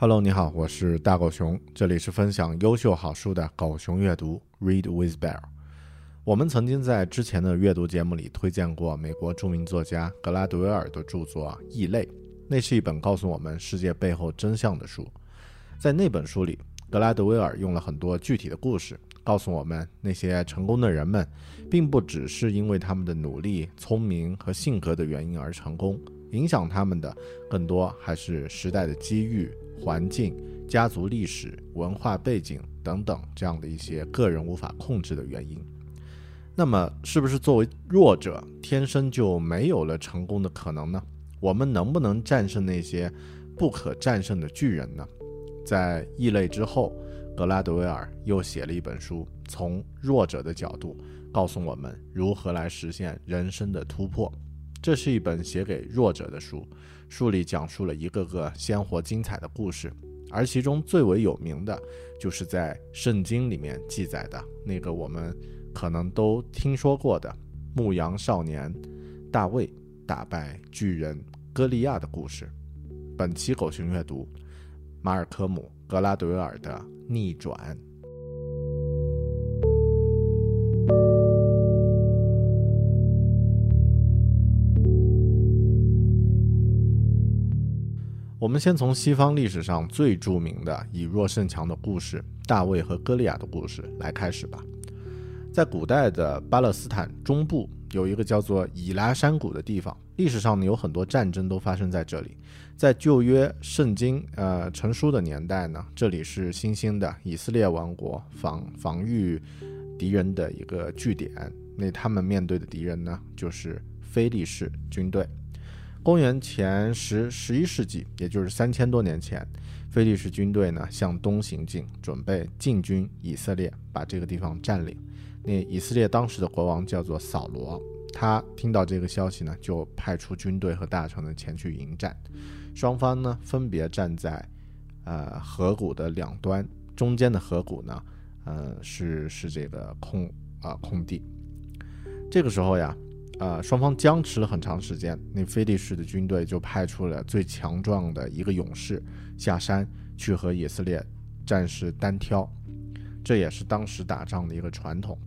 Hello，你好，我是大狗熊，这里是分享优秀好书的狗熊阅读，Read with Bear。我们曾经在之前的阅读节目里推荐过美国著名作家格拉德威尔的著作《异类》，那是一本告诉我们世界背后真相的书。在那本书里，格拉德威尔用了很多具体的故事，告诉我们那些成功的人们，并不只是因为他们的努力、聪明和性格的原因而成功，影响他们的更多还是时代的机遇。环境、家族历史、文化背景等等，这样的一些个人无法控制的原因。那么，是不是作为弱者，天生就没有了成功的可能呢？我们能不能战胜那些不可战胜的巨人呢？在异类之后，格拉德威尔又写了一本书，从弱者的角度告诉我们如何来实现人生的突破。这是一本写给弱者的书。书里讲述了一个个鲜活精彩的故事，而其中最为有名的，就是在圣经里面记载的那个我们可能都听说过的牧羊少年大卫打败巨人歌利亚的故事。本期狗熊阅读，马尔科姆·格拉德维尔的逆转。我们先从西方历史上最著名的以弱胜强的故事——大卫和歌利亚的故事来开始吧。在古代的巴勒斯坦中部有一个叫做以拉山谷的地方，历史上呢有很多战争都发生在这里。在旧约圣经呃成书的年代呢，这里是新兴的以色列王国防防御敌人的一个据点。那他们面对的敌人呢，就是非利士军队。公元前十十一世纪，也就是三千多年前，菲利士军队呢向东行进，准备进军以色列，把这个地方占领。那以色列当时的国王叫做扫罗，他听到这个消息呢，就派出军队和大臣呢前去迎战。双方呢分别站在呃河谷的两端，中间的河谷呢，呃是是这个空啊空地。这个时候呀。呃，双方僵持了很长时间，那菲利士的军队就派出了最强壮的一个勇士下山去和以色列战士单挑，这也是当时打仗的一个传统。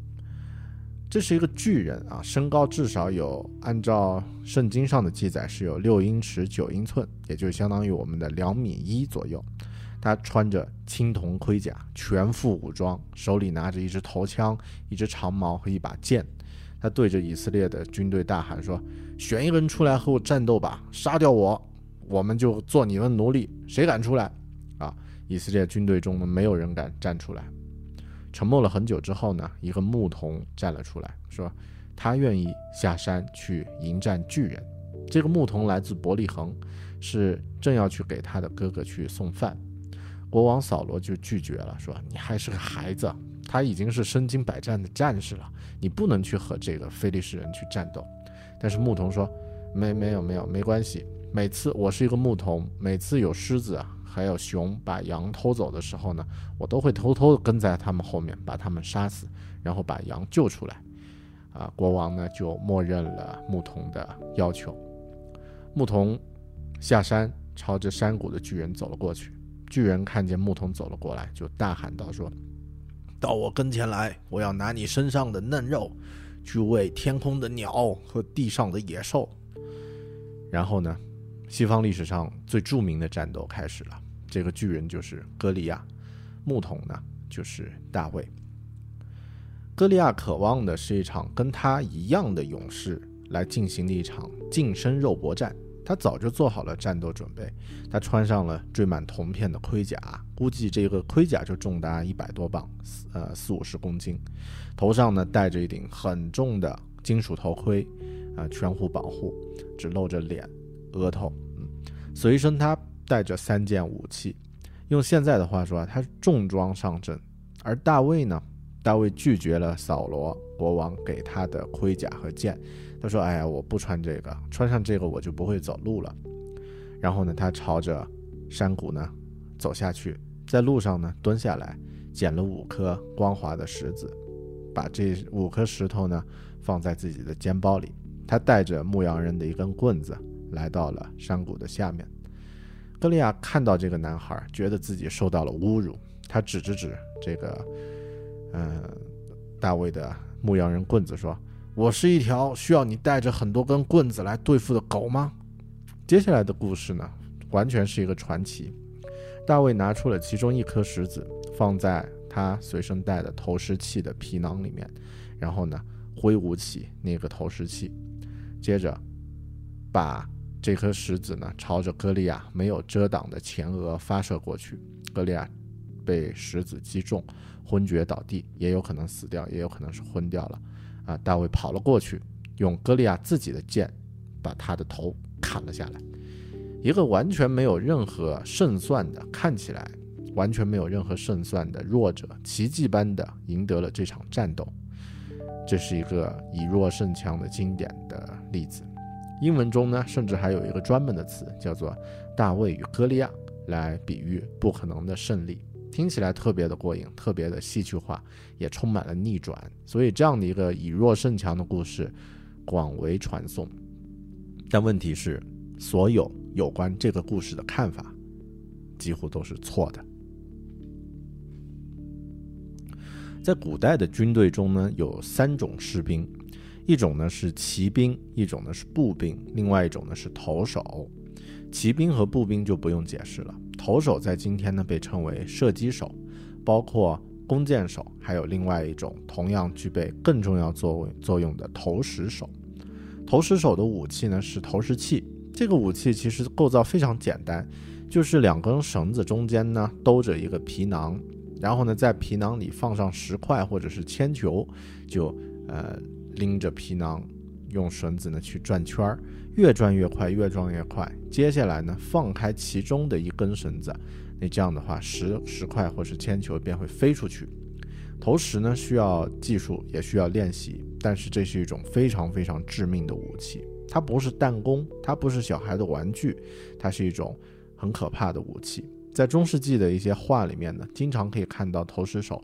这是一个巨人啊，身高至少有，按照圣经上的记载是有六英尺九英寸，也就相当于我们的两米一左右。他穿着青铜盔甲，全副武装，手里拿着一支头枪、一支长矛和一把剑。他对着以色列的军队大喊说：“选一个人出来和我战斗吧，杀掉我，我们就做你们奴隶。谁敢出来？”啊！以色列军队中呢，没有人敢站出来。沉默了很久之后呢，一个牧童站了出来，说：“他愿意下山去迎战巨人。”这个牧童来自伯利恒，是正要去给他的哥哥去送饭。国王扫罗就拒绝了，说：“你还是个孩子。”他已经是身经百战的战士了，你不能去和这个非利士人去战斗。但是牧童说：“没，没有，没有，没关系。每次我是一个牧童，每次有狮子啊，还有熊把羊偷走的时候呢，我都会偷偷的跟在他们后面，把他们杀死，然后把羊救出来。”啊，国王呢就默认了牧童的要求。牧童下山，朝着山谷的巨人走了过去。巨人看见牧童走了过来，就大喊道：“说。”到我跟前来，我要拿你身上的嫩肉，去喂天空的鸟和地上的野兽。然后呢，西方历史上最著名的战斗开始了。这个巨人就是歌利亚，牧童呢就是大卫。歌利亚渴望的是一场跟他一样的勇士来进行的一场近身肉搏战。他早就做好了战斗准备，他穿上了缀满铜片的盔甲，估计这个盔甲就重达一百多磅，四呃四五十公斤，头上呢戴着一顶很重的金属头盔，啊全护保护，只露着脸、额头，嗯，随身他带着三件武器，用现在的话说啊，他重装上阵，而大卫呢，大卫拒绝了扫罗国王给他的盔甲和剑。他说：“哎呀，我不穿这个，穿上这个我就不会走路了。”然后呢，他朝着山谷呢走下去，在路上呢蹲下来，捡了五颗光滑的石子，把这五颗石头呢放在自己的肩包里。他带着牧羊人的一根棍子来到了山谷的下面。歌利亚看到这个男孩，觉得自己受到了侮辱，他指着指这个，嗯，大卫的牧羊人棍子说。我是一条需要你带着很多根棍子来对付的狗吗？接下来的故事呢，完全是一个传奇。大卫拿出了其中一颗石子，放在他随身带的投石器的皮囊里面，然后呢，挥舞起那个投石器，接着把这颗石子呢朝着歌利亚没有遮挡的前额发射过去。歌利亚被石子击中，昏厥倒地，也有可能死掉，也有可能是昏掉了。啊！大卫跑了过去，用歌利亚自己的剑把他的头砍了下来。一个完全没有任何胜算的，看起来完全没有任何胜算的弱者，奇迹般的赢得了这场战斗。这是一个以弱胜强的经典的例子。英文中呢，甚至还有一个专门的词，叫做“大卫与歌利亚”，来比喻不可能的胜利。听起来特别的过瘾，特别的戏剧化，也充满了逆转。所以这样的一个以弱胜强的故事广为传颂。但问题是，所有有关这个故事的看法几乎都是错的。在古代的军队中呢，有三种士兵，一种呢是骑兵，一种呢是步兵，另外一种呢是投手。骑兵和步兵就不用解释了。投手在今天呢被称为射击手，包括弓箭手，还有另外一种同样具备更重要作作用的投石手。投石手的武器呢是投石器，这个武器其实构造非常简单，就是两根绳子中间呢兜着一个皮囊，然后呢在皮囊里放上石块或者是铅球，就呃拎着皮囊用绳子呢去转圈儿。越转越快，越转越快。接下来呢，放开其中的一根绳子，那这样的话，石石块或是铅球便会飞出去。投石呢，需要技术，也需要练习，但是这是一种非常非常致命的武器。它不是弹弓，它不是小孩的玩具，它是一种很可怕的武器。在中世纪的一些画里面呢，经常可以看到投石手，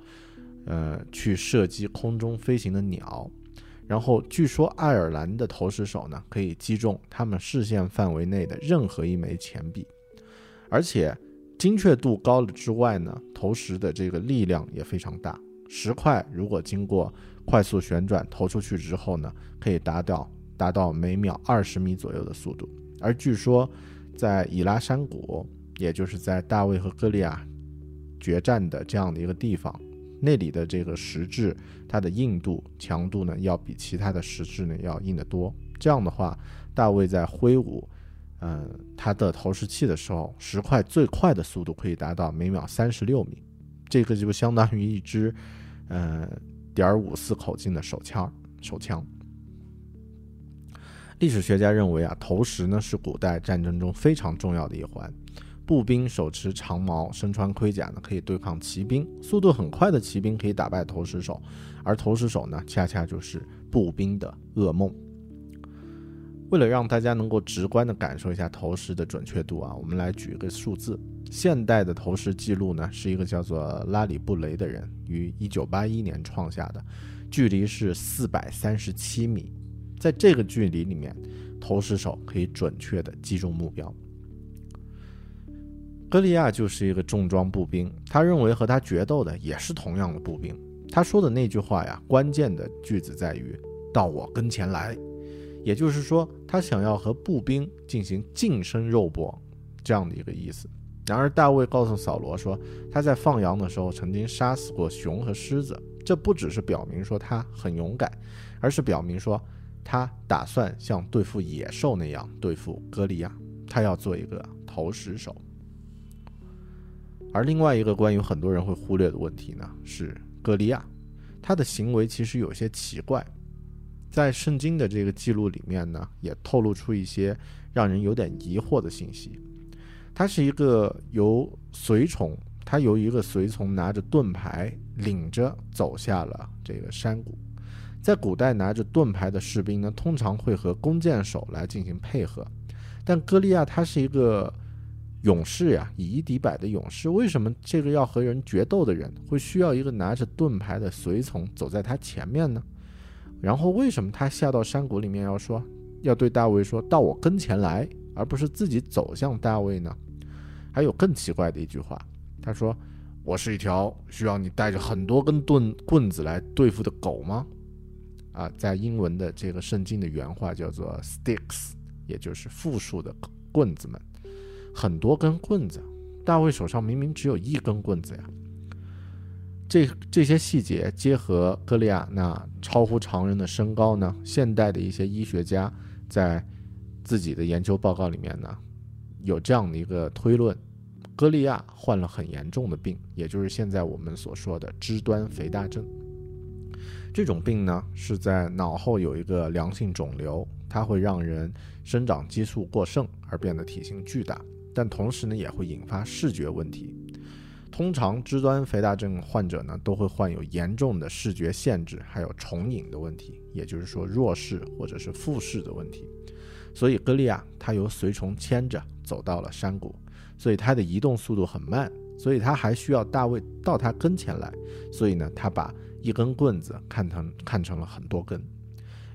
呃，去射击空中飞行的鸟。然后据说爱尔兰的投石手呢，可以击中他们视线范围内的任何一枚钱币，而且精确度高了之外呢，投石的这个力量也非常大。石块如果经过快速旋转投出去之后呢，可以达到达到每秒二十米左右的速度。而据说在以拉山谷，也就是在大卫和歌利亚决战的这样的一个地方，那里的这个石质，它的硬度、强度呢，要比其他的石质呢要硬得多。这样的话，大卫在挥舞，嗯，他的投石器的时候，石块最快的速度可以达到每秒三十六米，这个就相当于一支，呃，点五四口径的手枪。手枪。历史学家认为啊，投石呢是古代战争中非常重要的一环。步兵手持长矛，身穿盔甲呢，可以对抗骑兵。速度很快的骑兵可以打败投石手，而投石手呢，恰恰就是步兵的噩梦。为了让大家能够直观的感受一下投石的准确度啊，我们来举一个数字。现代的投石记录呢，是一个叫做拉里布雷的人于1981年创下的，距离是437米。在这个距离里面，投石手可以准确的击中目标。歌利亚就是一个重装步兵，他认为和他决斗的也是同样的步兵。他说的那句话呀，关键的句子在于“到我跟前来”，也就是说，他想要和步兵进行近身肉搏这样的一个意思。然而，大卫告诉扫罗说，他在放羊的时候曾经杀死过熊和狮子，这不只是表明说他很勇敢，而是表明说他打算像对付野兽那样对付歌利亚，他要做一个投石手。而另外一个关于很多人会忽略的问题呢，是歌利亚，他的行为其实有些奇怪，在圣经的这个记录里面呢，也透露出一些让人有点疑惑的信息。他是一个由随从，他由一个随从拿着盾牌领着走下了这个山谷。在古代，拿着盾牌的士兵呢，通常会和弓箭手来进行配合，但歌利亚他是一个。勇士呀，以一敌百的勇士，为什么这个要和人决斗的人会需要一个拿着盾牌的随从走在他前面呢？然后为什么他下到山谷里面要说，要对大卫说到我跟前来，而不是自己走向大卫呢？还有更奇怪的一句话，他说：“我是一条需要你带着很多根盾棍子来对付的狗吗？”啊，在英文的这个圣经的原话叫做 “sticks”，也就是复数的棍子们。很多根棍子，大卫手上明明只有一根棍子呀。这这些细节结合歌利亚那超乎常人的身高呢，现代的一些医学家在自己的研究报告里面呢，有这样的一个推论：歌利亚患了很严重的病，也就是现在我们所说的肢端肥大症。这种病呢，是在脑后有一个良性肿瘤，它会让人生长激素过剩而变得体型巨大。但同时呢，也会引发视觉问题。通常肢端肥大症患者呢，都会患有严重的视觉限制，还有重影的问题，也就是说弱视或者是复视的问题。所以歌利亚他由随从牵着走到了山谷，所以他的移动速度很慢，所以他还需要大卫到他跟前来。所以呢，他把一根棍子看成看成了很多根。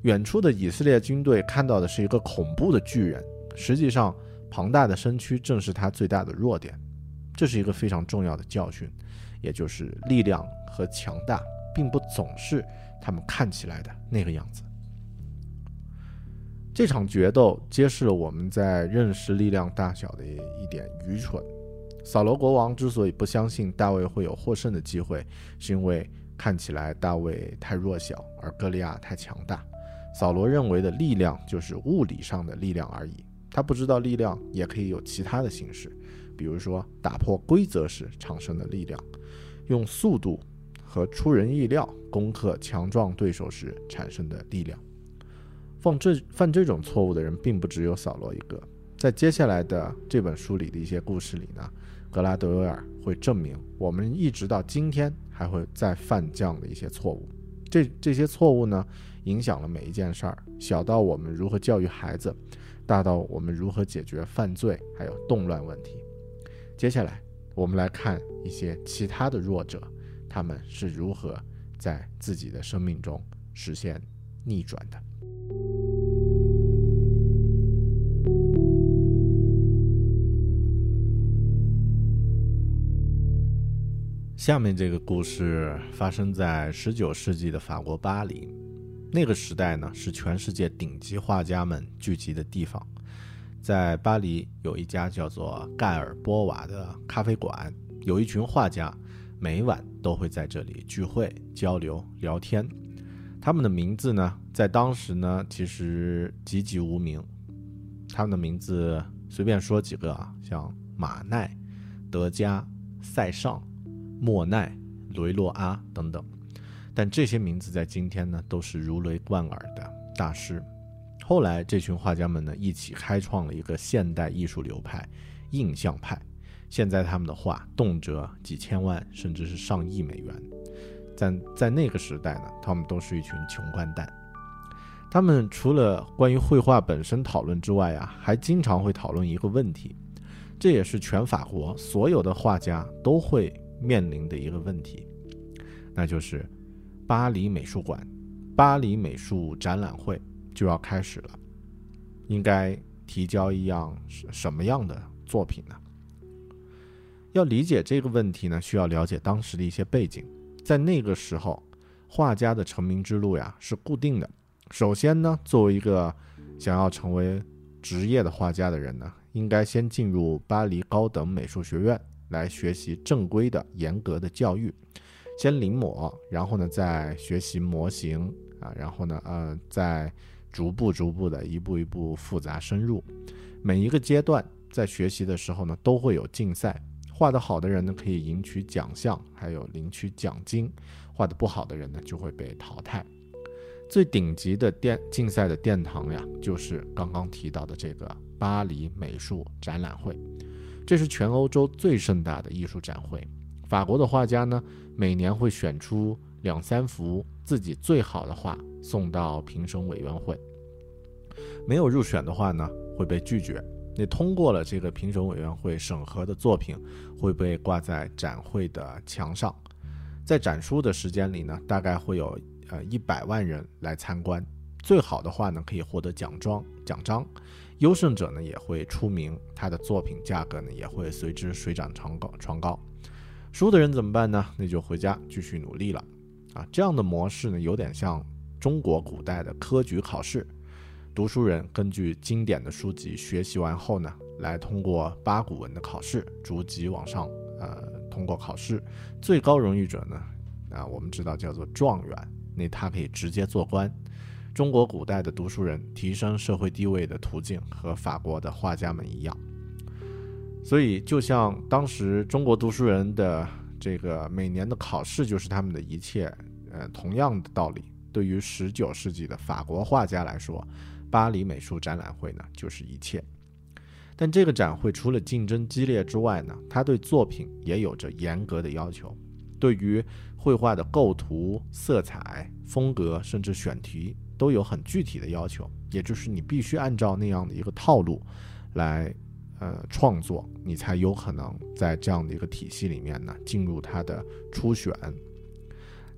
远处的以色列军队看到的是一个恐怖的巨人，实际上。庞大的身躯正是他最大的弱点，这是一个非常重要的教训，也就是力量和强大并不总是他们看起来的那个样子。这场决斗揭示了我们在认识力量大小的一点愚蠢。扫罗国王之所以不相信大卫会有获胜的机会，是因为看起来大卫太弱小，而歌利亚太强大。扫罗认为的力量就是物理上的力量而已。他不知道力量也可以有其他的形式，比如说打破规则时产生的力量，用速度和出人意料攻克强壮对手时产生的力量。犯这犯这种错误的人并不只有扫罗一个。在接下来的这本书里的一些故事里呢，格拉德威尔会证明我们一直到今天还会再犯这样的一些错误。这这些错误呢，影响了每一件事儿，小到我们如何教育孩子。大到我们如何解决犯罪还有动乱问题。接下来，我们来看一些其他的弱者，他们是如何在自己的生命中实现逆转的。下面这个故事发生在十九世纪的法国巴黎。那个时代呢，是全世界顶级画家们聚集的地方。在巴黎有一家叫做盖尔波瓦的咖啡馆，有一群画家，每晚都会在这里聚会、交流、聊天。他们的名字呢，在当时呢，其实籍籍无名。他们的名字随便说几个啊，像马奈、德加、塞尚、莫奈、雷洛阿等等。但这些名字在今天呢，都是如雷贯耳的大师。后来，这群画家们呢，一起开创了一个现代艺术流派——印象派。现在，他们的画动辄几千万，甚至是上亿美元。但在那个时代呢，他们都是一群穷光蛋。他们除了关于绘画本身讨论之外啊，还经常会讨论一个问题，这也是全法国所有的画家都会面临的一个问题，那就是巴黎美术馆、巴黎美术展览会。就要开始了，应该提交一样什么样的作品呢？要理解这个问题呢，需要了解当时的一些背景。在那个时候，画家的成名之路呀是固定的。首先呢，作为一个想要成为职业的画家的人呢，应该先进入巴黎高等美术学院来学习正规的、严格的教育，先临摹，然后呢再学习模型啊，然后呢，呃，再。逐步逐步的，一步一步复杂深入，每一个阶段在学习的时候呢，都会有竞赛。画得好的人呢，可以赢取奖项，还有领取奖金；画得不好的人呢，就会被淘汰。最顶级的殿竞赛的殿堂呀，就是刚刚提到的这个巴黎美术展览会，这是全欧洲最盛大的艺术展会。法国的画家呢，每年会选出两三幅自己最好的画。送到评审委员会，没有入选的话呢，会被拒绝。你通过了这个评审委员会审核的作品，会被挂在展会的墙上。在展出的时间里呢，大概会有呃一百万人来参观。最好的话呢，可以获得奖状奖章。优胜者呢，也会出名，他的作品价格呢，也会随之水涨船高船高。输的人怎么办呢？那就回家继续努力了。啊，这样的模式呢，有点像。中国古代的科举考试，读书人根据经典的书籍学习完后呢，来通过八股文的考试，逐级往上，呃，通过考试，最高荣誉者呢，啊，我们知道叫做状元，那他可以直接做官。中国古代的读书人提升社会地位的途径和法国的画家们一样，所以就像当时中国读书人的这个每年的考试就是他们的一切，呃，同样的道理。对于十九世纪的法国画家来说，巴黎美术展览会呢就是一切。但这个展会除了竞争激烈之外呢，它对作品也有着严格的要求。对于绘画的构图、色彩、风格，甚至选题，都有很具体的要求。也就是你必须按照那样的一个套路来呃创作，你才有可能在这样的一个体系里面呢进入它的初选。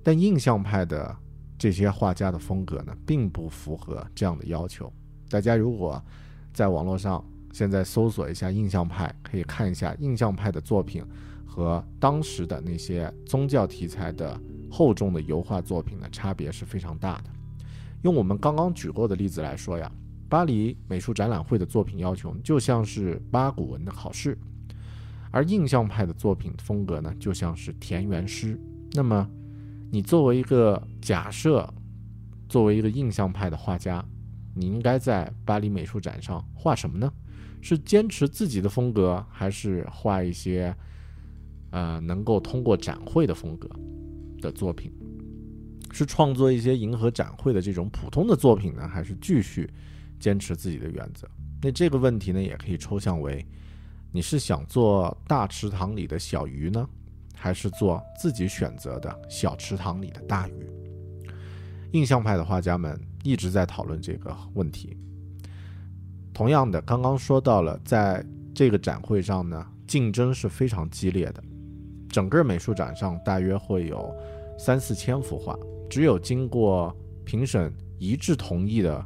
但印象派的。这些画家的风格呢，并不符合这样的要求。大家如果在网络上现在搜索一下印象派，可以看一下印象派的作品和当时的那些宗教题材的厚重的油画作品呢，差别是非常大的。用我们刚刚举过的例子来说呀，巴黎美术展览会的作品要求就像是八股文的考试，而印象派的作品风格呢，就像是田园诗。那么。你作为一个假设，作为一个印象派的画家，你应该在巴黎美术展上画什么呢？是坚持自己的风格，还是画一些呃能够通过展会的风格的作品？是创作一些迎合展会的这种普通的作品呢，还是继续坚持自己的原则？那这个问题呢，也可以抽象为：你是想做大池塘里的小鱼呢？还是做自己选择的小池塘里的大鱼。印象派的画家们一直在讨论这个问题。同样的，刚刚说到了，在这个展会上呢，竞争是非常激烈的。整个美术展上大约会有三四千幅画，只有经过评审一致同意的，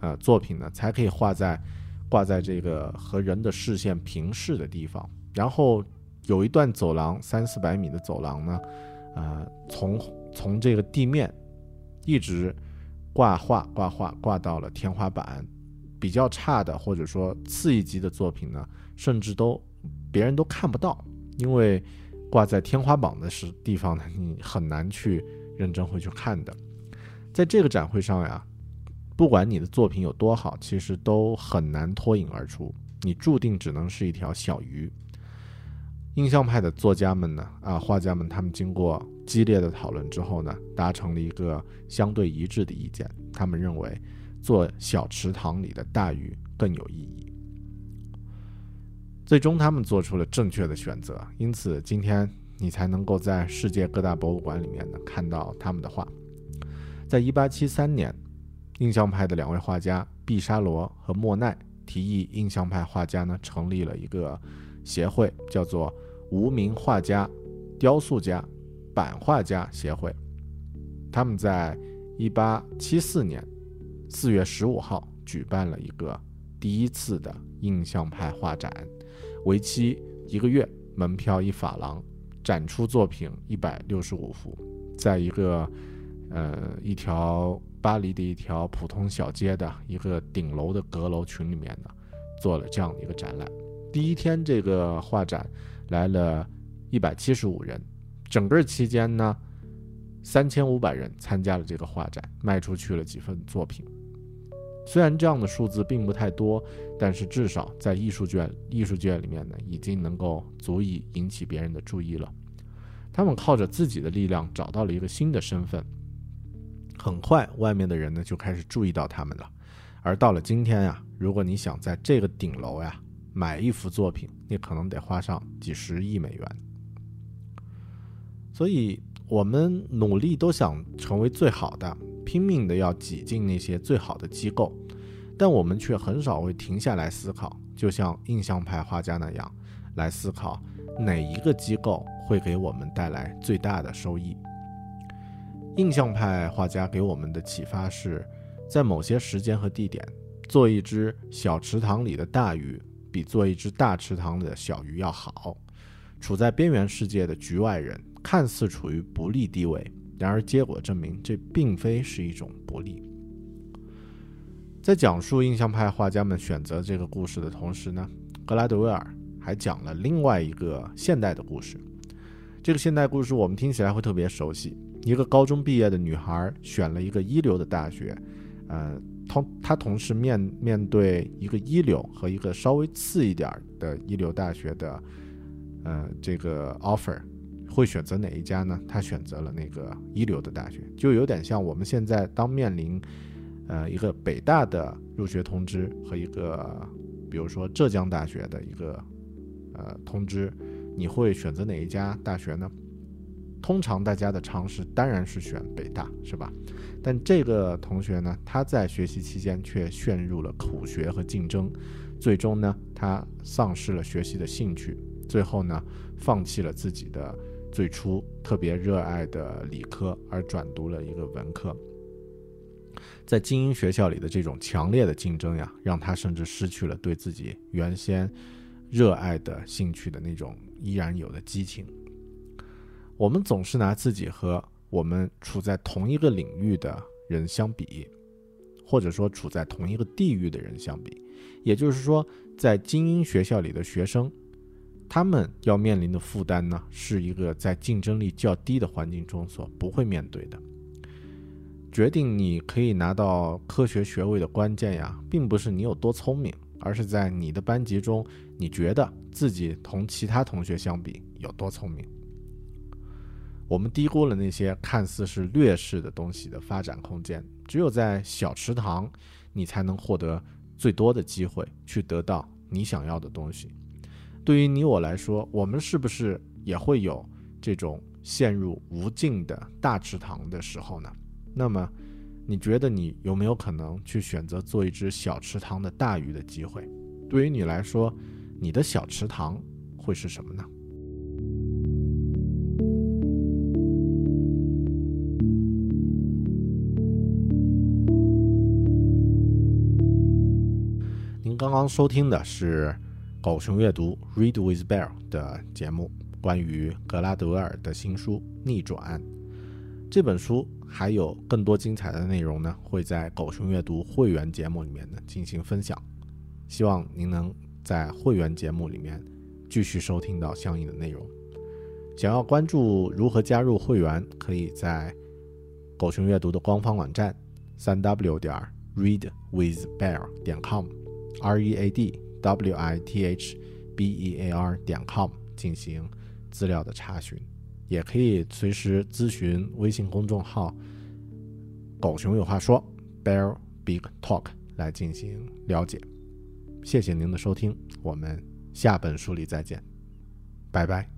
呃，作品呢，才可以画在挂在这个和人的视线平视的地方，然后。有一段走廊，三四百米的走廊呢，呃，从从这个地面一直挂画挂画挂到了天花板。比较差的或者说次一级的作品呢，甚至都别人都看不到，因为挂在天花板的是地方呢，你很难去认真会去看的。在这个展会上呀，不管你的作品有多好，其实都很难脱颖而出，你注定只能是一条小鱼。印象派的作家们呢，啊，画家们，他们经过激烈的讨论之后呢，达成了一个相对一致的意见。他们认为，做小池塘里的大鱼更有意义。最终，他们做出了正确的选择。因此，今天你才能够在世界各大博物馆里面呢看到他们的画。在一八七三年，印象派的两位画家毕沙罗和莫奈提议，印象派画家呢成立了一个协会，叫做。无名画家、雕塑家、版画家协会，他们在一八七四年四月十五号举办了一个第一次的印象派画展，为期一个月，门票一法郎，展出作品一百六十五幅，在一个呃一条巴黎的一条普通小街的一个顶楼的阁楼群里面呢，做了这样的一个展览。第一天这个画展。来了一百七十五人，整个期间呢，三千五百人参加了这个画展，卖出去了几份作品。虽然这样的数字并不太多，但是至少在艺术卷艺术卷里面呢，已经能够足以引起别人的注意了。他们靠着自己的力量找到了一个新的身份，很快外面的人呢就开始注意到他们了。而到了今天呀，如果你想在这个顶楼呀，买一幅作品，你可能得花上几十亿美元。所以，我们努力都想成为最好的，拼命的要挤进那些最好的机构，但我们却很少会停下来思考，就像印象派画家那样，来思考哪一个机构会给我们带来最大的收益。印象派画家给我们的启发是，在某些时间和地点，做一只小池塘里的大鱼。比做一只大池塘的小鱼要好。处在边缘世界的局外人看似处于不利地位，然而结果证明这并非是一种不利。在讲述印象派画家们选择这个故事的同时呢，格拉德威尔还讲了另外一个现代的故事。这个现代故事我们听起来会特别熟悉：一个高中毕业的女孩选了一个一流的大学，呃。同她同时面面对一个一流和一个稍微次一点的一流大学的，呃，这个 offer 会选择哪一家呢？她选择了那个一流的大学，就有点像我们现在当面临，呃，一个北大的入学通知和一个，比如说浙江大学的一个，呃，通知，你会选择哪一家大学呢？通常大家的常识当然是选北大，是吧？但这个同学呢，他在学习期间却陷入了苦学和竞争，最终呢，他丧失了学习的兴趣，最后呢，放弃了自己的最初特别热爱的理科，而转读了一个文科。在精英学校里的这种强烈的竞争呀，让他甚至失去了对自己原先热爱的兴趣的那种依然有的激情。我们总是拿自己和我们处在同一个领域的人相比，或者说处在同一个地域的人相比，也就是说，在精英学校里的学生，他们要面临的负担呢，是一个在竞争力较低的环境中所不会面对的。决定你可以拿到科学学位的关键呀，并不是你有多聪明，而是在你的班级中，你觉得自己同其他同学相比有多聪明。我们低估了那些看似是劣势的东西的发展空间。只有在小池塘，你才能获得最多的机会去得到你想要的东西。对于你我来说，我们是不是也会有这种陷入无尽的大池塘的时候呢？那么，你觉得你有没有可能去选择做一只小池塘的大鱼的机会？对于你来说，你的小池塘会是什么呢？刚刚收听的是狗熊阅读 Read with Bear 的节目，关于格拉德尔的新书《逆转》这本书，还有更多精彩的内容呢，会在狗熊阅读会员节目里面呢进行分享。希望您能在会员节目里面继续收听到相应的内容。想要关注如何加入会员，可以在狗熊阅读的官方网站三 w 点 readwithbear 点 com） r e a d w i t h b e a r 点 com 进行资料的查询，也可以随时咨询微信公众号“狗熊有话说 ”（Bear Big Talk） 来进行了解。谢谢您的收听，我们下本书里再见，拜拜。